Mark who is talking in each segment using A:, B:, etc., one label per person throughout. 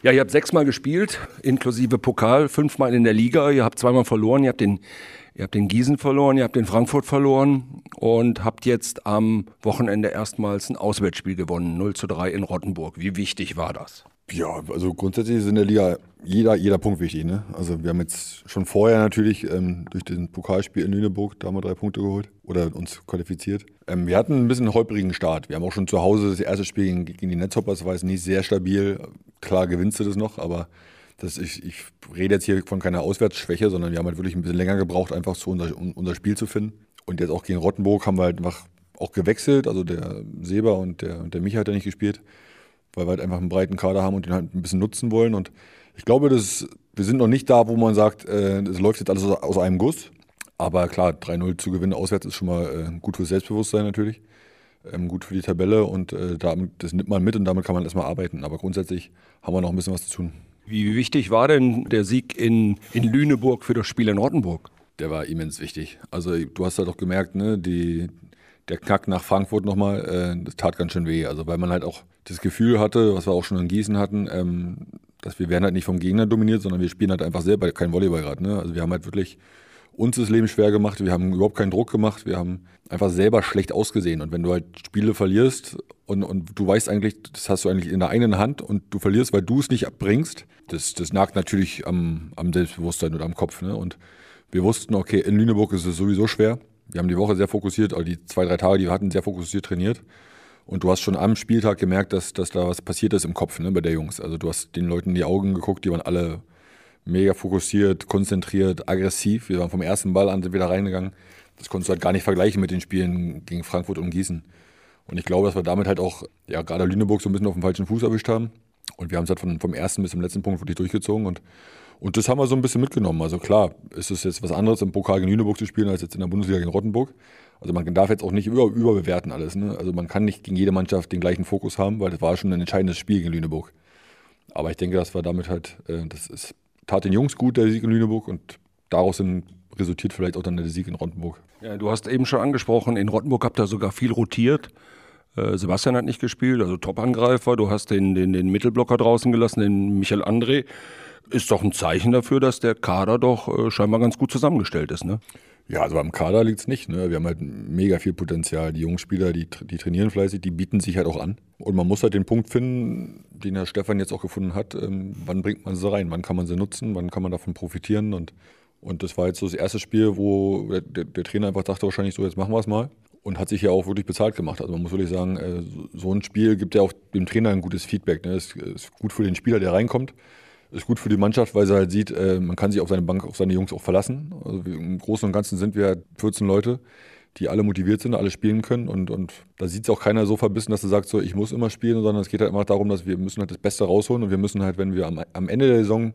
A: Ja, ihr habt sechsmal gespielt, inklusive Pokal, fünfmal in der Liga. Ihr habt zweimal verloren. Ihr habt den, ihr habt den Gießen verloren, ihr habt den Frankfurt verloren und habt jetzt am Wochenende erstmals ein Auswärtsspiel gewonnen, 0 zu 3 in Rottenburg. Wie wichtig war das?
B: Ja, also grundsätzlich ist in der Liga jeder, jeder Punkt wichtig. Ne? Also wir haben jetzt schon vorher natürlich ähm, durch den Pokalspiel in Lüneburg, da haben wir drei Punkte geholt oder uns qualifiziert. Ähm, wir hatten ein bisschen einen holprigen Start. Wir haben auch schon zu Hause das erste Spiel gegen, gegen die Netzhoppers, war jetzt nicht sehr stabil. Klar gewinnst du das noch, aber das, ich, ich rede jetzt hier von keiner Auswärtsschwäche, sondern wir haben halt wirklich ein bisschen länger gebraucht, einfach so unser, um unser Spiel zu finden. Und jetzt auch gegen Rottenburg haben wir halt einfach auch gewechselt. Also der Seba und der, der Micha hat ja nicht gespielt weil wir halt einfach einen breiten Kader haben und den halt ein bisschen nutzen wollen. Und ich glaube, das, wir sind noch nicht da, wo man sagt, äh, es läuft jetzt alles aus, aus einem Guss. Aber klar, 3-0 zu gewinnen auswärts ist schon mal äh, gut fürs Selbstbewusstsein natürlich. Ähm, gut für die Tabelle und äh, damit, das nimmt man mit und damit kann man erstmal arbeiten. Aber grundsätzlich haben wir noch ein bisschen was zu tun.
A: Wie wichtig war denn der Sieg in, in Lüneburg für das Spiel in Rottenburg?
B: Der war immens wichtig. Also du hast halt auch gemerkt, ne, die, der Knack nach Frankfurt nochmal, äh, das tat ganz schön weh. Also weil man halt auch das Gefühl hatte, was wir auch schon in Gießen hatten, ähm, dass wir werden halt nicht vom Gegner dominiert, sondern wir spielen halt einfach selber kein Volleyball gerade. Ne? Also wir haben halt wirklich uns das Leben schwer gemacht, wir haben überhaupt keinen Druck gemacht, wir haben einfach selber schlecht ausgesehen. Und wenn du halt Spiele verlierst und, und du weißt eigentlich, das hast du eigentlich in der eigenen Hand und du verlierst, weil du es nicht abbringst, das, das nagt natürlich am, am Selbstbewusstsein oder am Kopf. Ne? Und wir wussten, okay, in Lüneburg ist es sowieso schwer. Wir haben die Woche sehr fokussiert, also die zwei, drei Tage, die wir hatten, sehr fokussiert trainiert. Und du hast schon am Spieltag gemerkt, dass, dass da was passiert ist im Kopf ne, bei der Jungs. Also du hast den Leuten in die Augen geguckt, die waren alle mega fokussiert, konzentriert, aggressiv. Wir waren vom ersten Ball an wieder reingegangen. Das konntest du halt gar nicht vergleichen mit den Spielen gegen Frankfurt und Gießen. Und ich glaube, dass wir damit halt auch, ja, gerade Lüneburg so ein bisschen auf dem falschen Fuß erwischt haben. Und wir haben es halt von, vom ersten bis zum letzten Punkt wirklich durchgezogen. Und, und das haben wir so ein bisschen mitgenommen. Also klar, ist es jetzt was anderes, im Pokal gegen Lüneburg zu spielen, als jetzt in der Bundesliga gegen Rottenburg. Also man darf jetzt auch nicht über, überbewerten alles. Ne? Also man kann nicht gegen jede Mannschaft den gleichen Fokus haben, weil das war schon ein entscheidendes Spiel gegen Lüneburg. Aber ich denke, dass wir damit halt, äh, das ist, tat den Jungs gut, der Sieg in Lüneburg und daraus resultiert vielleicht auch dann der Sieg in Rottenburg.
A: Ja, du hast eben schon angesprochen, in Rottenburg habt ihr sogar viel rotiert. Äh, Sebastian hat nicht gespielt, also Top-Angreifer. Du hast den, den, den Mittelblocker draußen gelassen, den Michael André. Ist doch ein Zeichen dafür, dass der Kader doch äh, scheinbar ganz gut zusammengestellt ist, ne?
B: Ja, also beim Kader liegt es nicht. Ne? Wir haben halt mega viel Potenzial. Die jungen Spieler, die, die trainieren fleißig, die bieten sich halt auch an. Und man muss halt den Punkt finden, den Herr Stefan jetzt auch gefunden hat. Ähm, wann bringt man sie rein? Wann kann man sie nutzen? Wann kann man davon profitieren? Und, und das war jetzt so das erste Spiel, wo der, der Trainer einfach dachte wahrscheinlich so, jetzt machen wir es mal. Und hat sich ja auch wirklich bezahlt gemacht. Also man muss wirklich sagen, äh, so ein Spiel gibt ja auch dem Trainer ein gutes Feedback. Ne? Es ist gut für den Spieler, der reinkommt ist gut für die Mannschaft, weil sie halt sieht, äh, man kann sich auf seine Bank, auf seine Jungs auch verlassen. Also Im Großen und Ganzen sind wir 14 Leute, die alle motiviert sind, alle spielen können. Und, und da sieht es auch keiner so verbissen, dass er sagt, so, ich muss immer spielen, sondern es geht halt immer darum, dass wir müssen halt das Beste rausholen und wir müssen halt, wenn wir am, am Ende der Saison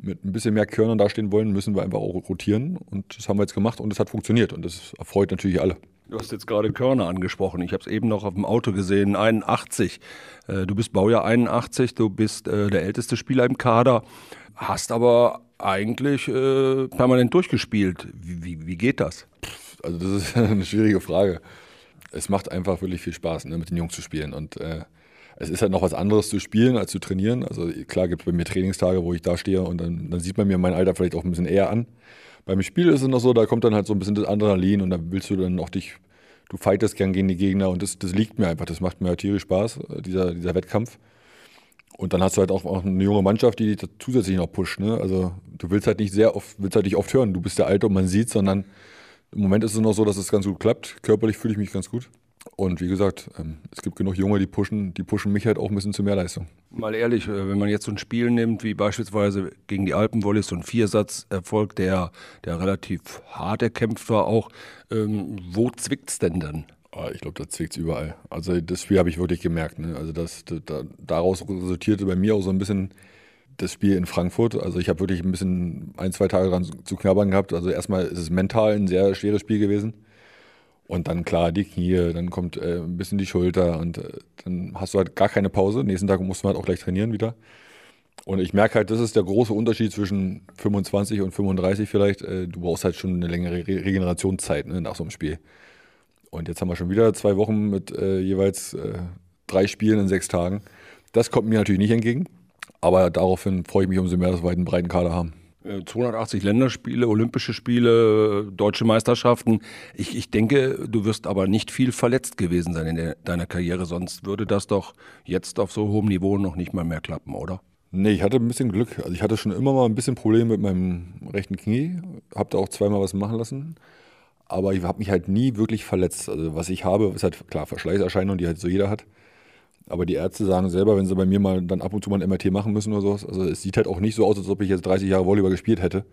B: mit ein bisschen mehr Körnern dastehen wollen, müssen wir einfach auch rotieren. Und das haben wir jetzt gemacht und es hat funktioniert. Und das erfreut natürlich alle.
A: Du hast jetzt gerade Körner angesprochen. Ich habe es eben noch auf dem Auto gesehen. 81. Äh, du bist Baujahr 81. Du bist äh, der älteste Spieler im Kader. Hast aber eigentlich äh, permanent durchgespielt. Wie, wie, wie, geht das?
B: Also, das ist eine schwierige Frage. Es macht einfach wirklich viel Spaß, ne, mit den Jungs zu spielen. Und äh, es ist halt noch was anderes zu spielen als zu trainieren. Also, klar gibt es bei mir Trainingstage, wo ich da stehe und dann, dann sieht man mir mein Alter vielleicht auch ein bisschen eher an. Beim Spiel ist es noch so, da kommt dann halt so ein bisschen das Adrenalin und da willst du dann auch dich, du fightest gern gegen die Gegner und das, das liegt mir einfach, das macht mir halt tierisch Spaß, äh, dieser, dieser Wettkampf. Und dann hast du halt auch, auch eine junge Mannschaft, die dich zusätzlich noch pusht. Ne? Also du willst halt nicht sehr oft, willst halt nicht oft hören, du bist der Alte und man sieht, sondern im Moment ist es noch so, dass es ganz gut klappt. Körperlich fühle ich mich ganz gut. Und wie gesagt, ähm, es gibt genug Junge, die pushen, die pushen mich halt auch ein bisschen zu mehr Leistung.
A: Mal ehrlich, äh, wenn man jetzt so ein Spiel nimmt, wie beispielsweise gegen die Alpenvolleys, so ein Viersatz-Erfolg, der, der relativ hart erkämpft war auch, ähm, wo zwickt's denn dann?
B: Ah, ich glaube, da zwickt es überall. Also das Spiel habe ich wirklich gemerkt. Ne? Also das, da, daraus resultierte bei mir auch so ein bisschen das Spiel in Frankfurt. Also ich habe wirklich ein bisschen ein, zwei Tage dran zu knabbern gehabt. Also erstmal ist es mental ein sehr schweres Spiel gewesen. Und dann klar die Knie, dann kommt äh, ein bisschen die Schulter und äh, dann hast du halt gar keine Pause. Nächsten Tag musst du halt auch gleich trainieren wieder. Und ich merke halt, das ist der große Unterschied zwischen 25 und 35 vielleicht. Äh, du brauchst halt schon eine längere Re Regenerationszeit ne, nach so einem Spiel. Und jetzt haben wir schon wieder zwei Wochen mit äh, jeweils äh, drei Spielen in sechs Tagen. Das kommt mir natürlich nicht entgegen. Aber daraufhin freue ich mich umso mehr, dass wir einen breiten Kader haben.
A: 280 äh, Länderspiele, Olympische Spiele, deutsche Meisterschaften. Ich, ich denke, du wirst aber nicht viel verletzt gewesen sein in der, deiner Karriere, sonst würde das doch jetzt auf so hohem Niveau noch nicht mal mehr klappen, oder?
B: Nee, ich hatte ein bisschen Glück. Also ich hatte schon immer mal ein bisschen Probleme mit meinem rechten Knie, habe da auch zweimal was machen lassen. Aber ich habe mich halt nie wirklich verletzt. Also was ich habe, ist halt klar Verschleißerscheinungen, die halt so jeder hat. Aber die Ärzte sagen selber, wenn sie bei mir mal dann ab und zu mal ein MRT machen müssen oder sowas, also es sieht halt auch nicht so aus, als ob ich jetzt 30 Jahre Volleyball gespielt hätte.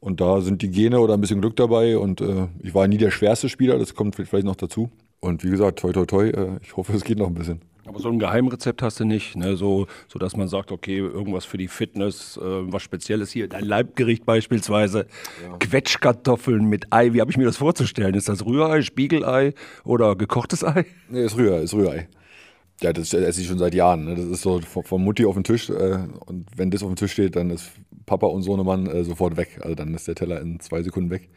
B: Und da sind die Gene oder ein bisschen Glück dabei und äh, ich war nie der schwerste Spieler, das kommt vielleicht noch dazu. Und wie gesagt, toi toi toi, äh, ich hoffe, es geht noch ein bisschen.
A: Aber so ein Geheimrezept hast du nicht, ne? so, so dass man sagt, okay, irgendwas für die Fitness, äh, was Spezielles hier, dein Leibgericht beispielsweise, ja. Quetschkartoffeln mit Ei, wie habe ich mir das vorzustellen? Ist das Rührei, Spiegelei oder gekochtes Ei?
B: Nee, ist Rührei, ist Rührei. Ja, das esse ich schon seit Jahren. Ne? Das ist so von Mutti auf den Tisch. Äh, und wenn das auf dem Tisch steht, dann ist Papa und Sohnemann äh, sofort weg. Also dann ist der Teller in zwei Sekunden weg.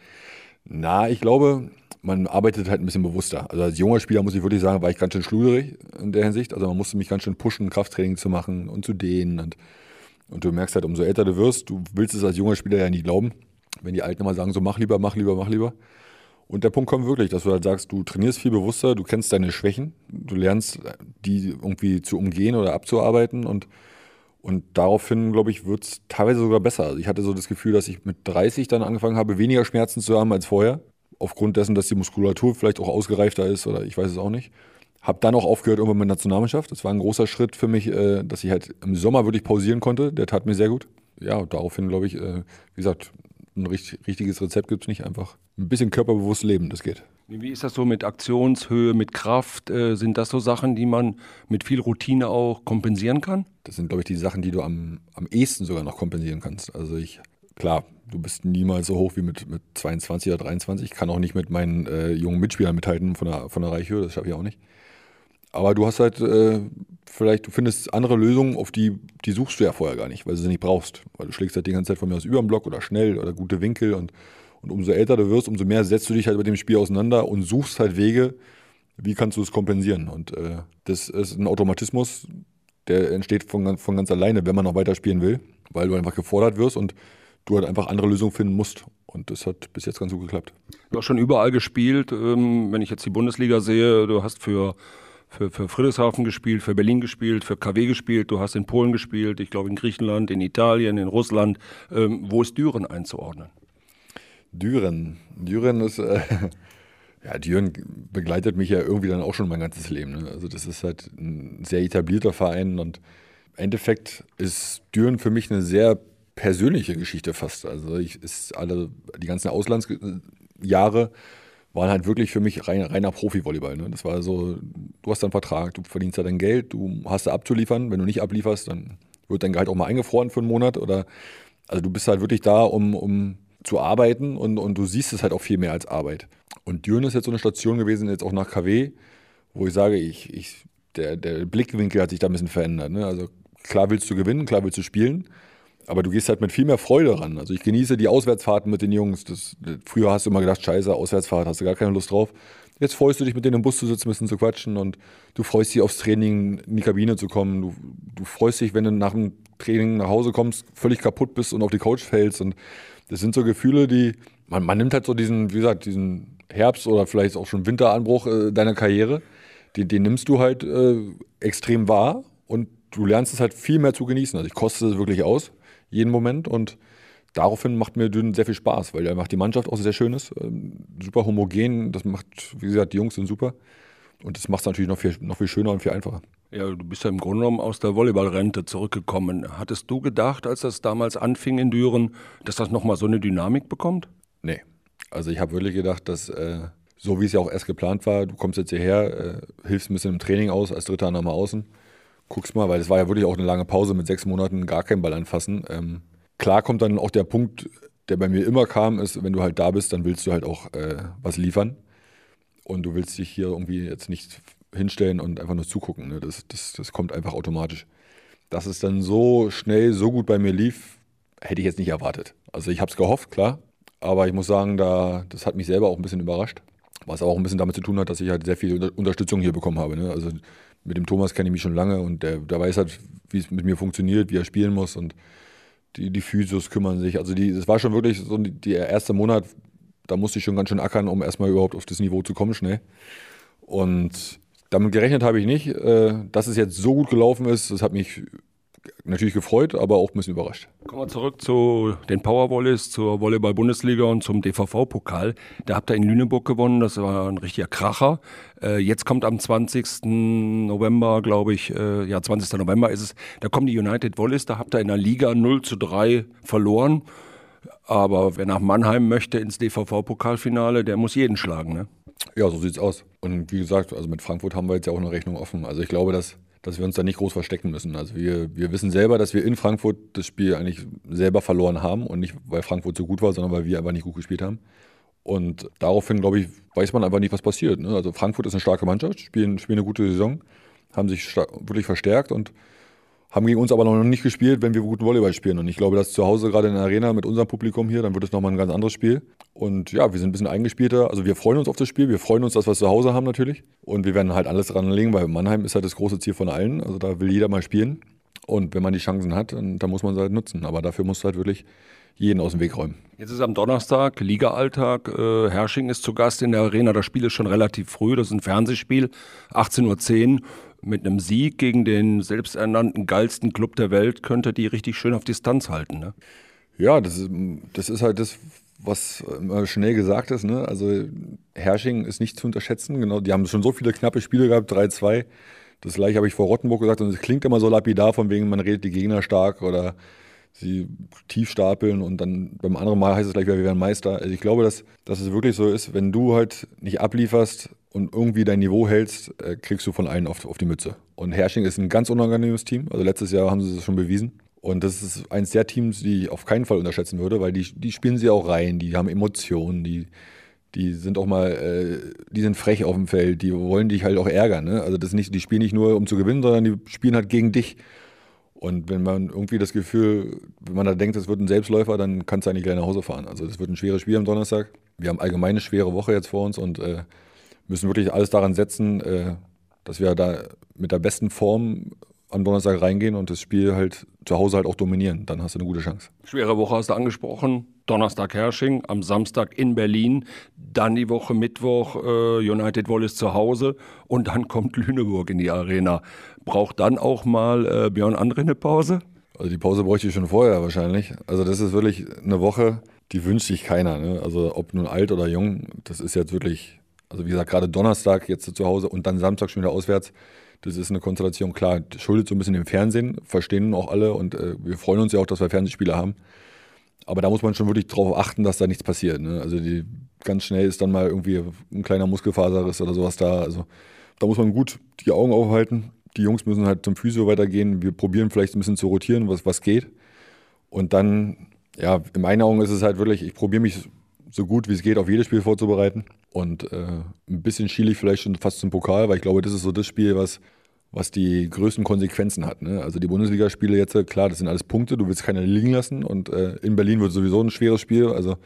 B: Na, ich glaube, man arbeitet halt ein bisschen bewusster. Also als junger Spieler muss ich wirklich sagen, war ich ganz schön schluderig in der Hinsicht. Also man musste mich ganz schön pushen, Krafttraining zu machen und zu dehnen. Und, und du merkst halt, umso älter du wirst, du willst es als junger Spieler ja nie glauben. Wenn die Alten immer sagen, so mach lieber, mach lieber, mach lieber. Und der Punkt kommt wirklich, dass du halt sagst, du trainierst viel bewusster, du kennst deine Schwächen, du lernst, die irgendwie zu umgehen oder abzuarbeiten und, und daraufhin, glaube ich, wird es teilweise sogar besser. Also ich hatte so das Gefühl, dass ich mit 30 dann angefangen habe, weniger Schmerzen zu haben als vorher, aufgrund dessen, dass die Muskulatur vielleicht auch ausgereifter ist oder ich weiß es auch nicht. Hab dann auch aufgehört irgendwann mit Nationalmannschaft. Das war ein großer Schritt für mich, äh, dass ich halt im Sommer wirklich pausieren konnte. Der tat mir sehr gut. Ja, daraufhin, glaube ich, äh, wie gesagt, ein richtiges Rezept gibt es nicht. Einfach ein bisschen körperbewusst leben, das geht.
A: Wie ist das so mit Aktionshöhe, mit Kraft? Äh, sind das so Sachen, die man mit viel Routine auch kompensieren kann?
B: Das sind, glaube ich, die Sachen, die du am, am ehesten sogar noch kompensieren kannst. Also ich, klar, du bist niemals so hoch wie mit, mit 22 oder 23. Ich kann auch nicht mit meinen äh, jungen Mitspielern mithalten von der, von der Reichhöhe, das schaffe ich auch nicht. Aber du hast halt äh, vielleicht, du findest andere Lösungen, auf die, die suchst du ja vorher gar nicht, weil du sie nicht brauchst. Weil du schlägst halt die ganze Zeit von mir aus über den Block oder schnell oder gute Winkel und, und umso älter du wirst, umso mehr setzt du dich halt mit dem Spiel auseinander und suchst halt Wege, wie kannst du es kompensieren. Und äh, das ist ein Automatismus, der entsteht von, von ganz alleine, wenn man noch weiter spielen will, weil du einfach gefordert wirst und du halt einfach andere Lösungen finden musst. Und das hat bis jetzt ganz gut geklappt.
A: Du hast schon überall gespielt. Ähm, wenn ich jetzt die Bundesliga sehe, du hast für für, für Friedrichshafen gespielt, für Berlin gespielt, für KW gespielt, du hast in Polen gespielt, ich glaube in Griechenland, in Italien, in Russland. Ähm, wo ist Düren einzuordnen?
B: Düren. Düren ist, äh, ja, Düren begleitet mich ja irgendwie dann auch schon mein ganzes Leben. Ne? Also das ist halt ein sehr etablierter Verein und im Endeffekt ist Düren für mich eine sehr persönliche Geschichte fast. Also ich ist alle, die ganzen Auslandsjahre waren halt wirklich für mich rein, reiner Profi-Volleyball. Ne? Das war so, du hast einen Vertrag, du verdienst ja dein Geld, du hast da abzuliefern. Wenn du nicht ablieferst, dann wird dein Gehalt auch mal eingefroren für einen Monat. Oder also du bist halt wirklich da, um, um zu arbeiten und, und du siehst es halt auch viel mehr als Arbeit. Und Düren ist jetzt so eine Station gewesen, jetzt auch nach KW, wo ich sage, ich, ich, der, der Blickwinkel hat sich da ein bisschen verändert. Ne? Also klar willst du gewinnen, klar willst du spielen. Aber du gehst halt mit viel mehr Freude ran. Also ich genieße die Auswärtsfahrten mit den Jungs. Das, früher hast du immer gedacht, scheiße, Auswärtsfahrt, hast du gar keine Lust drauf. Jetzt freust du dich, mit denen im Bus zu sitzen, ein bisschen zu quatschen und du freust dich aufs Training, in die Kabine zu kommen. Du, du freust dich, wenn du nach dem Training nach Hause kommst, völlig kaputt bist und auf die Couch fällst. Und das sind so Gefühle, die, man, man nimmt halt so diesen, wie gesagt, diesen Herbst oder vielleicht auch schon Winteranbruch äh, deiner Karriere, den, den nimmst du halt äh, extrem wahr und du lernst es halt viel mehr zu genießen. Also ich koste es wirklich aus jeden Moment. Und daraufhin macht mir Dünn sehr viel Spaß, weil er macht die Mannschaft auch sehr schön ist. Ähm, super homogen. Das macht, wie gesagt, die Jungs sind super. Und das macht es natürlich noch viel, noch viel schöner und viel einfacher.
A: Ja, du bist ja im Grunde genommen aus der Volleyballrente zurückgekommen. Hattest du gedacht, als das damals anfing in Düren, dass das nochmal so eine Dynamik bekommt?
B: Nee. Also ich habe wirklich gedacht, dass äh, so wie es ja auch erst geplant war, du kommst jetzt hierher, äh, hilfst ein bisschen im Training aus, als Dritter nochmal außen guck's mal, weil es war ja wirklich auch eine lange Pause mit sechs Monaten gar keinen Ball anfassen. Ähm, klar kommt dann auch der Punkt, der bei mir immer kam, ist, wenn du halt da bist, dann willst du halt auch äh, was liefern. Und du willst dich hier irgendwie jetzt nicht hinstellen und einfach nur zugucken. Ne? Das, das, das kommt einfach automatisch. Dass es dann so schnell, so gut bei mir lief, hätte ich jetzt nicht erwartet. Also ich habe es gehofft, klar. Aber ich muss sagen, da, das hat mich selber auch ein bisschen überrascht. Was auch ein bisschen damit zu tun hat, dass ich halt sehr viel Unterstützung hier bekommen habe. Ne? Also mit dem Thomas kenne ich mich schon lange und der, der weiß halt, wie es mit mir funktioniert, wie er spielen muss und die, die Physios kümmern sich. Also es war schon wirklich so der erste Monat, da musste ich schon ganz schön ackern, um erstmal überhaupt auf das Niveau zu kommen, schnell. Und damit gerechnet habe ich nicht. Äh, dass es jetzt so gut gelaufen ist, das hat mich natürlich gefreut, aber auch ein bisschen überrascht.
A: Kommen wir zurück zu den Powervolleys, zur Volleyball-Bundesliga und zum DVV-Pokal. Da habt ihr in Lüneburg gewonnen, das war ein richtiger Kracher. Äh, jetzt kommt am 20. November, glaube ich, äh, ja, 20. November ist es, da kommen die United Volleys, da habt ihr in der Liga 0 zu 3 verloren. Aber wer nach Mannheim möchte ins DVV-Pokalfinale, der muss jeden schlagen, ne?
B: Ja, so sieht's aus. Und wie gesagt, also mit Frankfurt haben wir jetzt ja auch eine Rechnung offen. Also ich glaube, dass dass wir uns da nicht groß verstecken müssen. Also wir, wir wissen selber, dass wir in Frankfurt das Spiel eigentlich selber verloren haben und nicht, weil Frankfurt so gut war, sondern weil wir einfach nicht gut gespielt haben. Und daraufhin, glaube ich, weiß man einfach nicht, was passiert. Ne? Also Frankfurt ist eine starke Mannschaft, spielen, spielen eine gute Saison, haben sich wirklich verstärkt und haben gegen uns aber noch nicht gespielt, wenn wir guten Volleyball spielen. Und ich glaube, dass zu Hause gerade in der Arena mit unserem Publikum hier, dann wird es nochmal ein ganz anderes Spiel. Und ja, wir sind ein bisschen eingespielter. Also wir freuen uns auf das Spiel, wir freuen uns, dass wir es zu Hause haben natürlich. Und wir werden halt alles dran legen, weil Mannheim ist halt das große Ziel von allen. Also da will jeder mal spielen. Und wenn man die Chancen hat, dann, dann muss man sie halt nutzen. Aber dafür muss halt wirklich jeden aus dem Weg räumen.
A: Jetzt ist am Donnerstag Liga-Alltag. Äh, Hersching ist zu Gast in der Arena. Das Spiel ist schon relativ früh. Das ist ein Fernsehspiel. 18.10 Uhr mit einem Sieg gegen den selbsternannten geilsten Club der Welt könnte die richtig schön auf Distanz halten. Ne?
B: Ja, das ist, das ist halt das, was schnell gesagt ist. Ne? Also Hersching ist nicht zu unterschätzen. Genau, die haben schon so viele knappe Spiele gehabt, 3-2. Das gleiche habe ich vor Rottenburg gesagt und es klingt immer so lapidar, von wegen man redet die Gegner stark oder sie tief stapeln und dann beim anderen Mal heißt es gleich, wir werden Meister. Also ich glaube, dass, dass es wirklich so ist, wenn du halt nicht ablieferst und irgendwie dein Niveau hältst, äh, kriegst du von allen auf, auf die Mütze. Und Hersching ist ein ganz unangenehmes Team. Also letztes Jahr haben sie es schon bewiesen. Und das ist eins der Teams, die ich auf keinen Fall unterschätzen würde, weil die, die spielen sie auch rein, die haben Emotionen, die, die sind auch mal, äh, die sind frech auf dem Feld, die wollen dich halt auch ärgern. Ne? Also das nicht, die spielen nicht nur, um zu gewinnen, sondern die spielen halt gegen dich. Und wenn man irgendwie das Gefühl, wenn man da denkt, es wird ein Selbstläufer, dann kannst du eigentlich gleich nach Hause fahren. Also das wird ein schweres Spiel am Donnerstag. Wir haben allgemein eine schwere Woche jetzt vor uns und äh, müssen wirklich alles daran setzen, äh, dass wir da mit der besten Form am Donnerstag reingehen und das Spiel halt zu Hause halt auch dominieren. Dann hast du eine gute Chance.
A: Schwere Woche hast du angesprochen. Donnerstag Hersching, am Samstag in Berlin, dann die Woche Mittwoch äh, United Wallis zu Hause und dann kommt Lüneburg in die Arena. Braucht dann auch mal äh, Björn Andre eine Pause?
B: Also die Pause bräuchte ich schon vorher wahrscheinlich. Also das ist wirklich eine Woche, die wünscht sich keiner. Ne? Also ob nun alt oder jung, das ist jetzt wirklich also wie gesagt, gerade Donnerstag jetzt zu Hause und dann Samstag schon wieder auswärts. Das ist eine Konstellation, klar, schuldet so ein bisschen dem Fernsehen, verstehen auch alle und äh, wir freuen uns ja auch, dass wir Fernsehspiele haben. Aber da muss man schon wirklich darauf achten, dass da nichts passiert. Ne? Also die, ganz schnell ist dann mal irgendwie ein kleiner Muskelfaserriss oder sowas da. Also da muss man gut die Augen aufhalten. Die Jungs müssen halt zum Physio weitergehen. Wir probieren vielleicht ein bisschen zu rotieren, was, was geht. Und dann, ja, in meinen Augen ist es halt wirklich, ich probiere mich so gut wie es geht auf jedes Spiel vorzubereiten. Und äh, ein bisschen schiele ich vielleicht schon fast zum Pokal, weil ich glaube, das ist so das Spiel, was, was die größten Konsequenzen hat. Ne? Also die Bundesligaspiele jetzt, klar, das sind alles Punkte, du willst keine liegen lassen. Und äh, in Berlin wird sowieso ein schweres Spiel. Also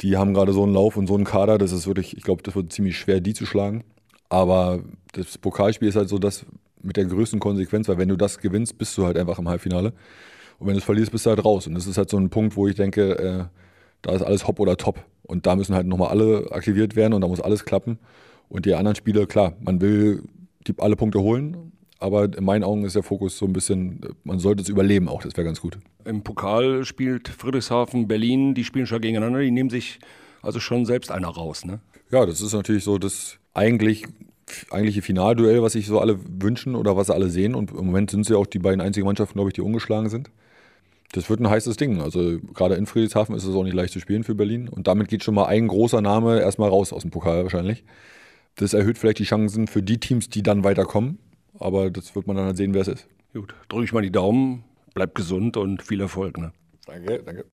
B: die haben gerade so einen Lauf und so einen Kader, das ist wirklich, ich glaube, das wird ziemlich schwer, die zu schlagen. Aber das Pokalspiel ist halt so das mit der größten Konsequenz, weil wenn du das gewinnst, bist du halt einfach im Halbfinale. Und wenn du es verlierst, bist du halt raus. Und das ist halt so ein Punkt, wo ich denke, äh, da ist alles hopp oder top. Und da müssen halt nochmal alle aktiviert werden und da muss alles klappen. Und die anderen Spiele, klar, man will die, alle Punkte holen, aber in meinen Augen ist der Fokus so ein bisschen, man sollte es überleben auch, das wäre ganz gut.
A: Im Pokal spielt Friedrichshafen, Berlin, die spielen schon gegeneinander, die nehmen sich also schon selbst einer raus, ne?
B: Ja, das ist natürlich so das eigentlich eigentliche Finalduell, was sich so alle wünschen oder was sie alle sehen. Und im Moment sind sie auch die beiden einzigen Mannschaften, glaube ich, die ungeschlagen sind das wird ein heißes Ding. Also gerade in Friedrichshafen ist es auch nicht leicht zu spielen für Berlin. Und damit geht schon mal ein großer Name erstmal raus aus dem Pokal wahrscheinlich. Das erhöht vielleicht die Chancen für die Teams, die dann weiterkommen. Aber das wird man dann halt sehen, wer es ist.
A: Gut, drücke ich mal die Daumen, bleib gesund und viel Erfolg. Ne?
B: Danke, danke.